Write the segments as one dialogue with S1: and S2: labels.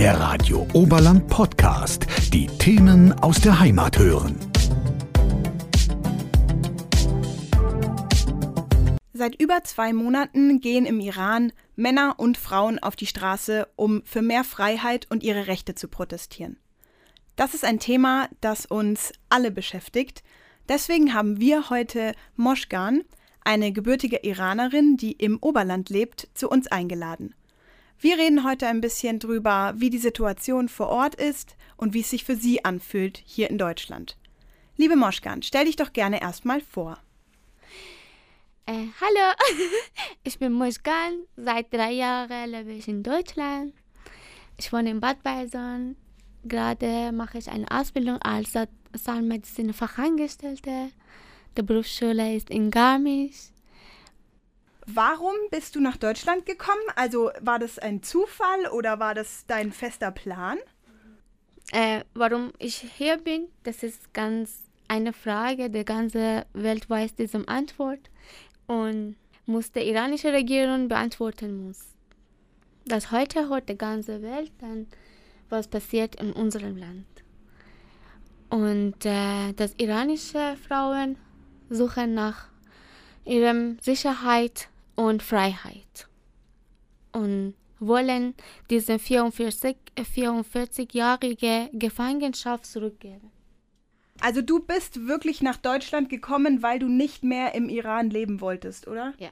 S1: Der Radio Oberland Podcast. Die Themen aus der Heimat hören.
S2: Seit über zwei Monaten gehen im Iran Männer und Frauen auf die Straße, um für mehr Freiheit und ihre Rechte zu protestieren. Das ist ein Thema, das uns alle beschäftigt. Deswegen haben wir heute Moschgan, eine gebürtige Iranerin, die im Oberland lebt, zu uns eingeladen. Wir reden heute ein bisschen drüber, wie die Situation vor Ort ist und wie es sich für sie anfühlt hier in Deutschland. Liebe Moschkan, stell dich doch gerne erstmal vor.
S3: Äh, hallo, ich bin Moschkan. Seit drei Jahren lebe ich in Deutschland. Ich wohne in Bad Beison. Gerade mache ich eine Ausbildung als Zahnmedizin-Fachangestellte. Die Berufsschule ist in Garmisch.
S2: Warum bist du nach Deutschland gekommen? Also war das ein Zufall oder war das dein fester Plan?
S3: Äh, warum ich hier bin, das ist ganz eine Frage. Die ganze Welt weiß diese Antwort und muss die iranische Regierung beantworten muss. Das heute hört die ganze Welt dann, was passiert in unserem Land. Und äh, dass iranische Frauen suchen nach ihrer Sicherheit und Freiheit und wollen diese 44, 44-jährige Gefangenschaft zurückgeben.
S2: Also du bist wirklich nach Deutschland gekommen, weil du nicht mehr im Iran leben wolltest, oder?
S3: Ja.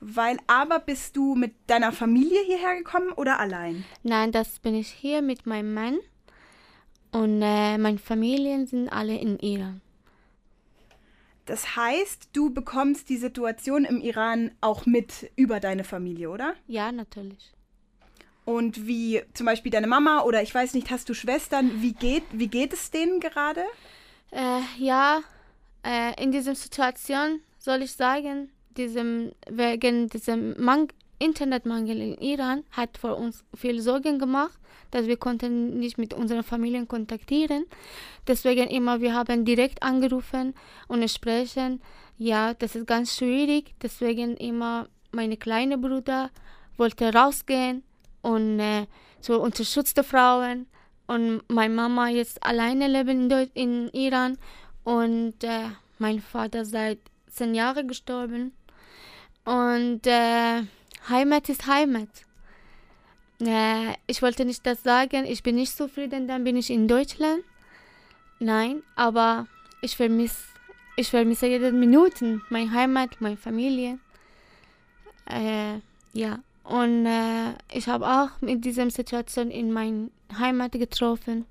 S2: Weil aber bist du mit deiner Familie hierher gekommen oder allein?
S3: Nein, das bin ich hier mit meinem Mann und äh, meine Familien sind alle in Iran.
S2: Das heißt, du bekommst die Situation im Iran auch mit über deine Familie, oder?
S3: Ja, natürlich.
S2: Und wie zum Beispiel deine Mama oder ich weiß nicht, hast du Schwestern? Wie geht, wie geht es denen gerade?
S3: Äh, ja, äh, in dieser Situation soll ich sagen, diesem, wegen diesem Mang Internetmangel in Iran hat für uns viel Sorgen gemacht, dass wir konnten nicht mit unseren Familien kontaktieren. Deswegen immer, wir haben direkt angerufen und sprechen. Ja, das ist ganz schwierig. Deswegen immer, meine kleine Bruder wollte rausgehen und äh, so unterstützte Frauen. Und meine Mama jetzt alleine leben in, in Iran und äh, mein Vater seit zehn Jahren gestorben. Und äh, Heimat ist Heimat. Äh, ich wollte nicht das sagen, ich bin nicht zufrieden, dann bin ich in Deutschland. Nein, aber ich vermisse ich vermisse jede Minute meine Heimat, meine Familie. Äh, ja, und äh, ich habe auch mit dieser Situation in meine Heimat getroffen.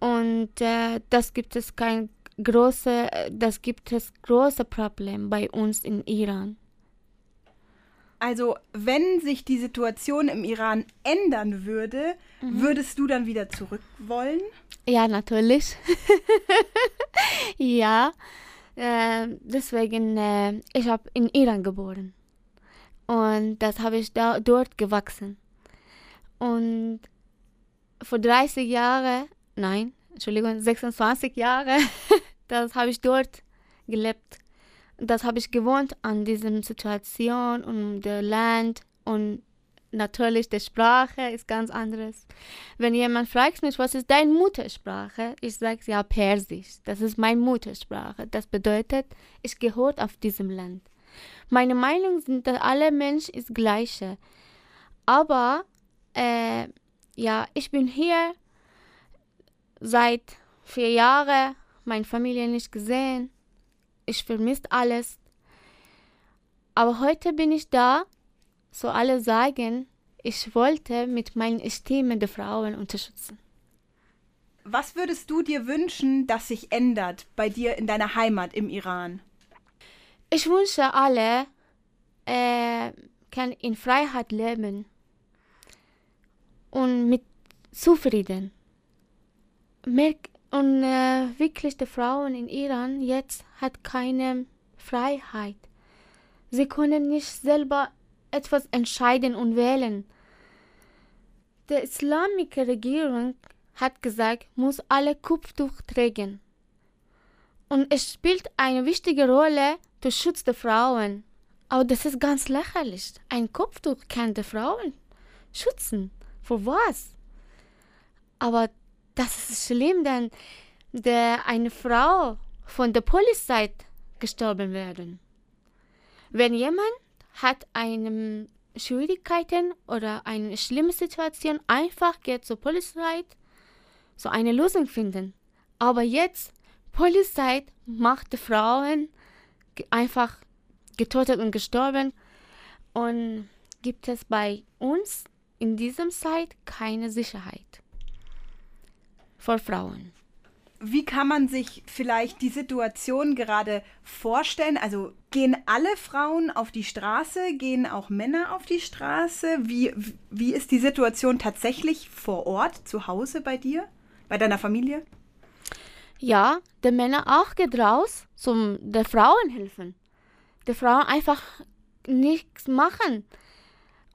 S3: Und äh, das gibt es kein große, das gibt es große Problem bei uns in Iran.
S2: Also, wenn sich die Situation im Iran ändern würde, mhm. würdest du dann wieder zurück wollen?
S3: Ja, natürlich. ja, äh, deswegen, äh, ich habe in Iran geboren. Und das habe ich da, dort gewachsen. Und vor 30 Jahren, nein, Entschuldigung, 26 Jahre, das habe ich dort gelebt das habe ich gewohnt an dieser Situation und der Land und natürlich die Sprache ist ganz anderes. Wenn jemand fragt mich, was ist deine Muttersprache, ich sage ja Persisch. Das ist meine Muttersprache. Das bedeutet, ich gehöre auf diesem Land. Meine Meinung sind, dass alle Menschen ist gleiche. Aber äh, ja, ich bin hier seit vier Jahren, meine Familie nicht gesehen ich vermisse alles. Aber heute bin ich da, so alle sagen, ich wollte mit meinen Stimme die Frauen unterstützen.
S2: Was würdest du dir wünschen, dass sich ändert bei dir in deiner Heimat im Iran?
S3: Ich wünsche alle, äh, kann in Freiheit leben und mit Zufrieden. Merk, und äh, wirklich die Frauen in Iran jetzt hat keine Freiheit. Sie können nicht selber etwas entscheiden und wählen. Die islamische Regierung hat gesagt, muss alle Kopftuch tragen. Und es spielt eine wichtige Rolle der Schutz der Frauen. Aber das ist ganz lächerlich. Ein Kopftuch kann die Frauen schützen. Für was? Aber das ist schlimm, denn der, eine Frau von der Polizei gestorben werden. Wenn jemand hat eine Schwierigkeiten oder eine schlimme Situation, einfach geht zur Polizei, so eine Lösung finden. Aber jetzt, Polizei macht die Frauen einfach getötet und gestorben und gibt es bei uns in diesem Zeit keine Sicherheit vor Frauen.
S2: Wie kann man sich vielleicht die Situation gerade vorstellen? Also gehen alle Frauen auf die Straße, gehen auch Männer auf die Straße? Wie, wie ist die Situation tatsächlich vor Ort, zu Hause bei dir, bei deiner Familie?
S3: Ja, die Männer auch geht raus zum der Frauen helfen. Die Frauen einfach nichts machen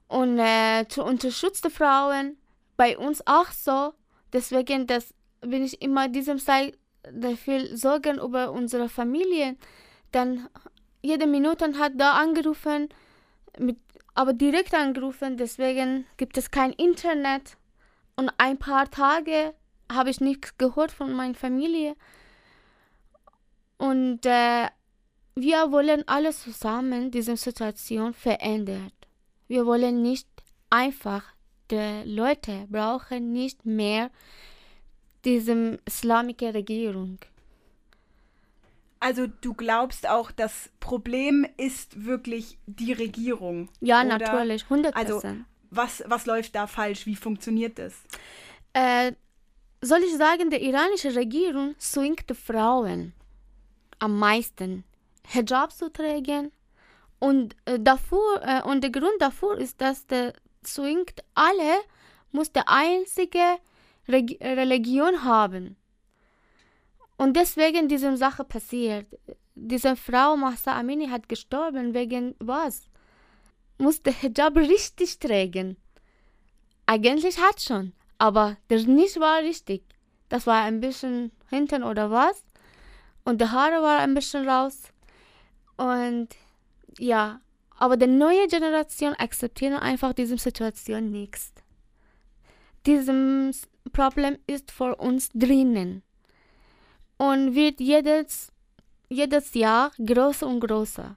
S3: und äh, zu unterstützen Frauen bei uns auch so. Deswegen das bin ich immer diesem Zeit viel Sorgen über unsere Familie. Dann jede Minute hat da angerufen, mit, aber direkt angerufen. Deswegen gibt es kein Internet und ein paar Tage habe ich nichts gehört von meiner Familie. Und äh, wir wollen alles zusammen diese Situation verändern. Wir wollen nicht einfach, die Leute brauchen nicht mehr diese islamische Regierung.
S2: Also du glaubst auch, das Problem ist wirklich die Regierung?
S3: Ja, oder? natürlich, 100%. Also
S2: was, was läuft da falsch? Wie funktioniert das?
S3: Äh, soll ich sagen, die iranische Regierung zwingt Frauen am meisten Hijab zu tragen und äh, dafür äh, und der Grund dafür ist, dass der zwingt alle muss der einzige Reg Religion haben. Und deswegen diese Sache passiert. Diese Frau Mahsa Amini hat gestorben wegen was? Musste Hijab richtig tragen. Eigentlich hat schon, aber das nicht war richtig. Das war ein bisschen hinten oder was? Und die Haare war ein bisschen raus. Und ja, aber die neue Generation akzeptiert einfach diese Situation nicht. Dieses Problem ist vor uns drinnen und wird jedes, jedes Jahr größer und größer.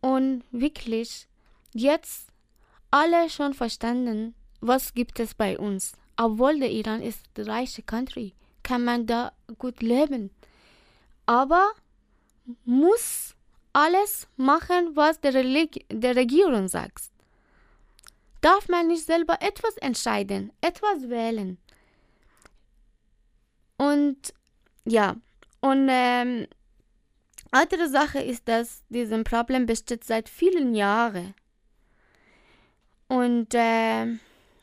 S3: Und wirklich, jetzt alle schon verstanden, was gibt es bei uns. Obwohl der Iran ist ein reiche Country, kann man da gut leben. Aber muss alles machen, was der, Religi der Regierung sagt. Darf man nicht selber etwas entscheiden, etwas wählen. Und ja, und ähm, andere Sache ist, dass dieses Problem besteht seit vielen Jahren. Und äh,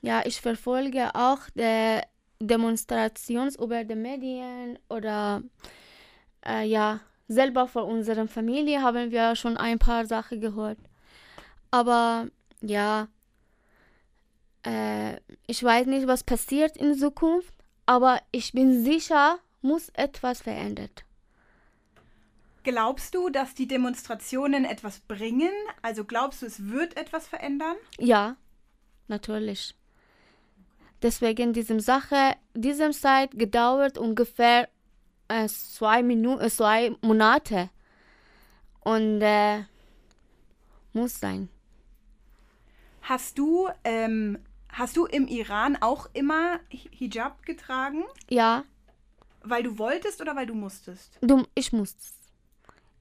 S3: ja, ich verfolge auch die Demonstrations über die Medien oder äh, ja, selber von unserer Familie haben wir schon ein paar Sachen gehört. Aber ja, äh, ich weiß nicht, was passiert in Zukunft, aber ich bin sicher, muss etwas verändert.
S2: Glaubst du, dass die Demonstrationen etwas bringen? Also glaubst du, es wird etwas verändern?
S3: Ja, natürlich. Deswegen diese Sache, diese Zeit gedauert ungefähr äh, zwei, Minuten, äh, zwei Monate. Und äh, muss sein.
S2: Hast du, ähm, hast du im Iran auch immer Hijab getragen?
S3: Ja.
S2: Weil du wolltest oder weil du musstest?
S3: Du, ich musste.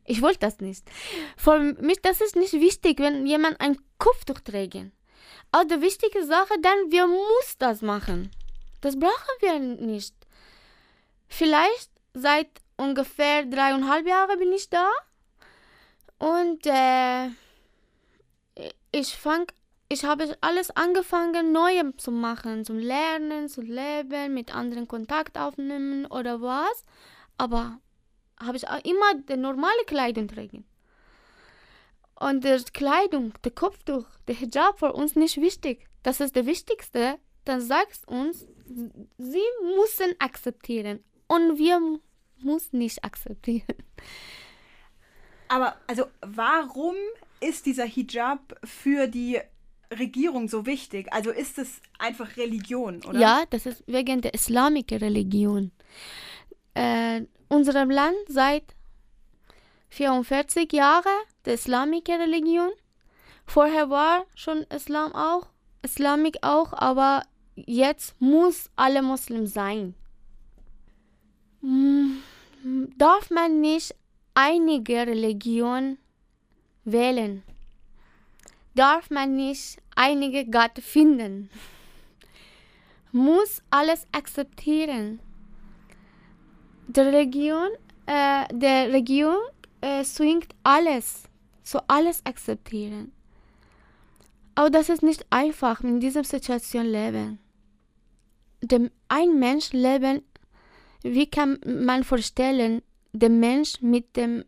S3: Ich wollte das nicht. Für mich das ist nicht wichtig, wenn jemand ein Kopftuch trägt. Aber die wichtige Sache, dann wir muss das machen. Das brauchen wir nicht. Vielleicht seit ungefähr dreieinhalb Jahren bin ich da. Und äh, ich fang, ich habe alles angefangen, neu zu machen, zum Lernen, zu leben, mit anderen Kontakt aufnehmen oder was. Aber habe ich auch immer die normale Kleidung tragen. Und die Kleidung, der Kopftuch, der Hijab für uns nicht wichtig. Das ist das Wichtigste. Dann sagst uns, sie müssen akzeptieren und wir müssen nicht akzeptieren.
S2: Aber also warum ist dieser Hijab für die Regierung so wichtig? Also ist es einfach Religion, oder?
S3: Ja, das ist wegen der islamischen Religion. Äh, unserem Land seit 44 Jahren der islamische Religion. Vorher war schon Islam auch, Islamik auch, aber jetzt muss alle Muslim sein. Hm, darf man nicht einige Religion wählen? Darf man nicht einige Gott finden? Muss alles akzeptieren? Die Religion, äh, der Religion äh, zwingt alles, so alles akzeptieren. Aber das ist nicht einfach, in dieser Situation leben. Dem, ein Mensch leben, wie kann man vorstellen, der Mensch mit dem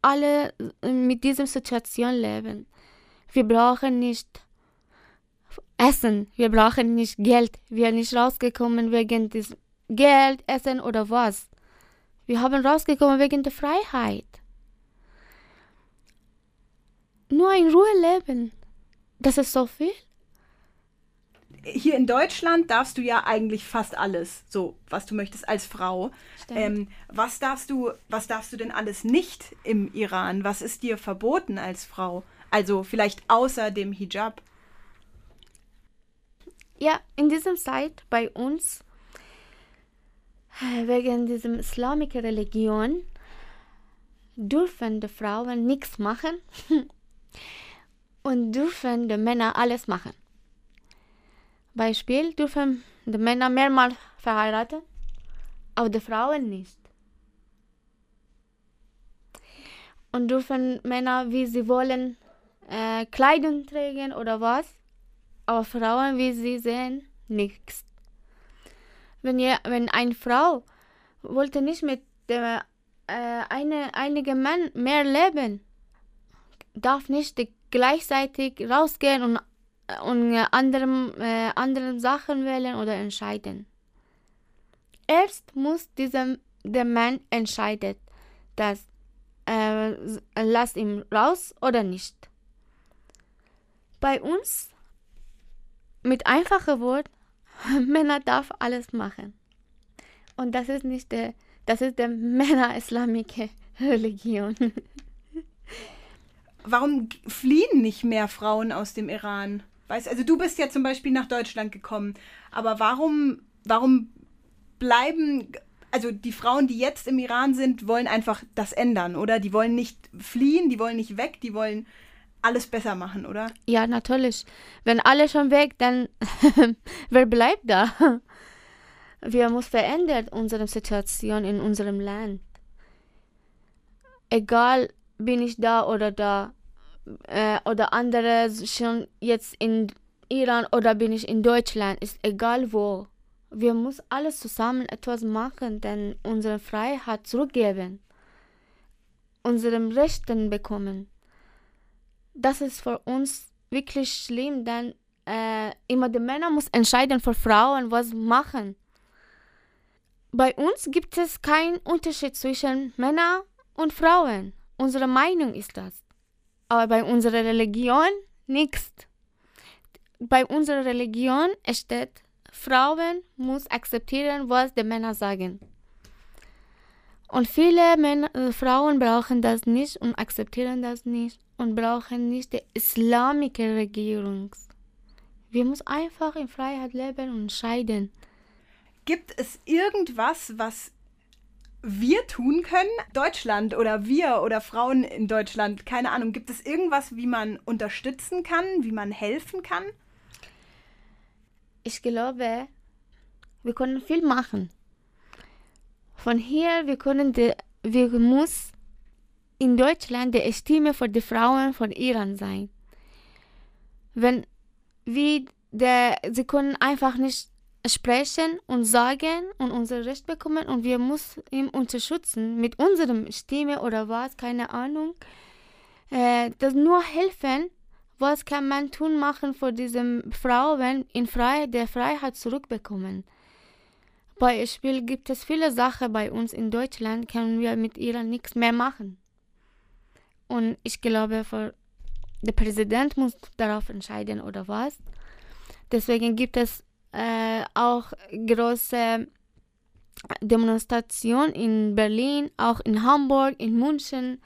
S3: alle mit dieser Situation leben. Wir brauchen nicht Essen, wir brauchen nicht Geld, wir sind nicht rausgekommen wegen des Geld, Essen oder was. Wir haben rausgekommen wegen der Freiheit. Nur in Ruhe leben. Das ist so viel.
S2: Hier in Deutschland darfst du ja eigentlich fast alles, so was du möchtest als Frau. Ähm, was darfst du, was darfst du denn alles nicht im Iran? Was ist dir verboten als Frau? Also vielleicht außer dem Hijab.
S3: Ja, in dieser Zeit bei uns wegen dieser islamischen Religion dürfen die Frauen nichts machen und dürfen die Männer alles machen. Beispiel dürfen die Männer mehrmals verheiraten, aber die Frauen nicht. Und dürfen Männer, wie sie wollen, äh, Kleidung tragen oder was, aber Frauen, wie sie sehen, nichts. Wenn, ihr, wenn eine Frau wollte nicht mit dem äh, eine, einige Mann mehr leben, darf nicht gleichzeitig rausgehen und, und äh, anderen, äh, anderen Sachen wählen oder entscheiden. Erst muss dieser, der Mann entscheiden, dass äh, lass ihn raus oder nicht. Bei uns mit einfachen Wort Männer darf alles machen. Und das ist nicht der, das ist der Männer-islamische Religion.
S2: Warum fliehen nicht mehr Frauen aus dem Iran? Weißt, also du bist ja zum Beispiel nach Deutschland gekommen, aber warum, warum bleiben, also die Frauen, die jetzt im Iran sind, wollen einfach das ändern, oder? Die wollen nicht fliehen, die wollen nicht weg, die wollen alles besser machen, oder?
S3: Ja, natürlich. Wenn alle schon weg, dann wer bleibt da? Wir müssen verändern unsere Situation in unserem Land. Egal, bin ich da oder da äh, oder andere schon jetzt in Iran oder bin ich in Deutschland, ist egal wo. Wir müssen alles zusammen etwas machen, denn unsere Freiheit zurückgeben, unsere Rechten bekommen das ist für uns wirklich schlimm, denn äh, immer die Männer muss entscheiden für Frauen, was machen. Bei uns gibt es keinen Unterschied zwischen Männern und Frauen. Unsere Meinung ist das. Aber bei unserer Religion nichts. Bei unserer Religion steht, Frauen muss akzeptieren, was die Männer sagen. Und viele Männer, äh, Frauen brauchen das nicht und akzeptieren das nicht und brauchen nicht die islamische Regierung. Wir müssen einfach in Freiheit leben und scheiden.
S2: Gibt es irgendwas, was wir tun können? Deutschland oder wir oder Frauen in Deutschland, keine Ahnung, gibt es irgendwas, wie man unterstützen kann, wie man helfen kann?
S3: Ich glaube, wir können viel machen. Von hier, wir können, die, wir muss in Deutschland die Stimme für die Frauen von Iran sein. Wenn wir, der, sie können einfach nicht sprechen und sagen und unser Recht bekommen und wir müssen ihn unterstützen mit unserem Stimme oder was, keine Ahnung. Äh, das nur helfen, was kann man tun machen für diese Frauen in Freiheit, der Freiheit zurückbekommen. Beispiel gibt es viele Sachen bei uns in Deutschland, können wir mit Iran nichts mehr machen. Und ich glaube, der Präsident muss darauf entscheiden oder was. Deswegen gibt es äh, auch große Demonstrationen in Berlin, auch in Hamburg, in München,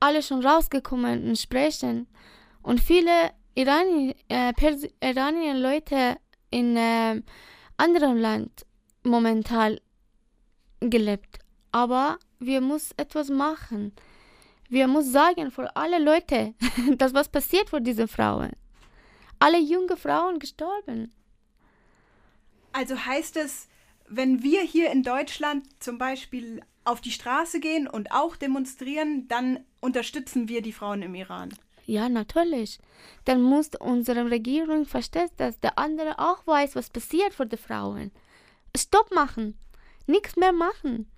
S3: alle schon rausgekommen und sprechen. Und viele Irani, äh, Iranien Leute in äh, anderen Land momentan gelebt. Aber wir müssen etwas machen. Wir müssen sagen für alle Leute, dass was passiert für diese Frauen. Alle junge Frauen gestorben.
S2: Also heißt es, wenn wir hier in Deutschland zum Beispiel auf die Straße gehen und auch demonstrieren, dann unterstützen wir die Frauen im Iran.
S3: Ja, natürlich. Dann muss unsere Regierung verstehen, dass der andere auch weiß, was passiert für die Frauen. Stopp machen. Nichts mehr machen.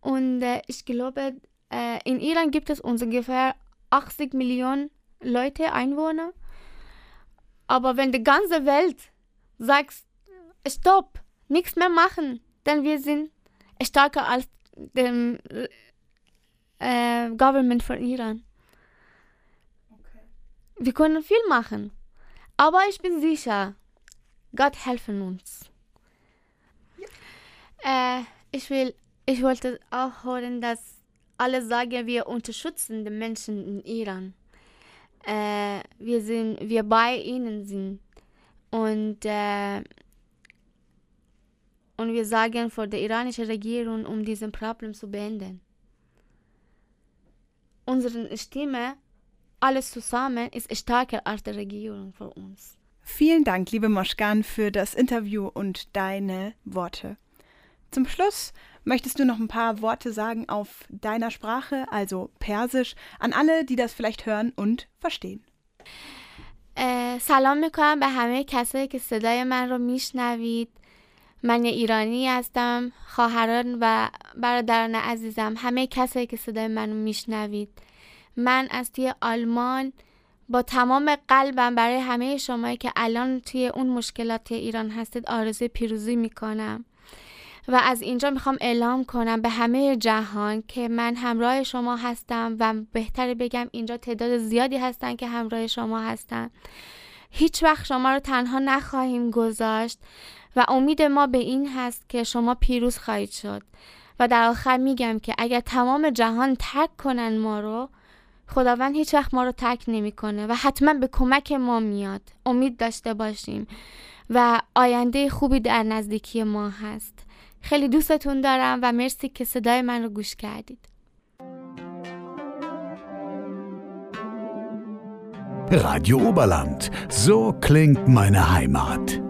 S3: Und äh, ich glaube, äh, in Iran gibt es ungefähr 80 Millionen Leute, Einwohner. Aber wenn die ganze Welt sagt, stopp, nichts mehr machen, denn wir sind stärker als dem äh, Government von Iran. Okay. Wir können viel machen. Aber ich bin sicher, Gott helfen uns. Ja. Äh, ich, will, ich wollte auch hören, dass alle sagen, wir unterstützen die Menschen in Iran. Äh, wir sind, wir bei ihnen sind. Und äh, und wir sagen vor der iranischen Regierung, um diesen Problem zu beenden. Unsere Stimme, alles zusammen, ist stärker als die Regierung für uns.
S2: Vielen Dank, liebe Moschkan, für das Interview und deine Worte. Zum Schluss möchtest du noch ein paar Worte sagen auf deiner Sprache, also Persisch, an alle, die das vielleicht hören und verstehen.
S3: سلام میکنم به همه کسایی که صدای من رو میشنوید من ایرانی هستم خواهران و برادران عزیزم همه کسایی که صدای منو میشنوید من از توی آلمان با تمام قلبم برای همه شمایی که الان توی اون مشکلات ایران هستید آرزوی پیروزی می‌کنم. و از اینجا می‌خوام اعلام کنم به همه جهان که من همراه شما هستم و بهتره بگم اینجا تعداد زیادی هستن که همراه شما هستن. هیچ وقت شما رو تنها نخواهیم گذاشت و امید ما به این هست که شما پیروز خواهید شد. و در آخر میگم که اگر تمام جهان ترک کنن ما رو خداوند هیچ وقت ما رو ترک نمی‌کنه و حتما به کمک ما میاد امید داشته باشیم و آینده خوبی در نزدیکی ما هست خیلی دوستتون دارم و مرسی که صدای من رو گوش کردید
S1: Radio Oberland. So klingt meine Heimat.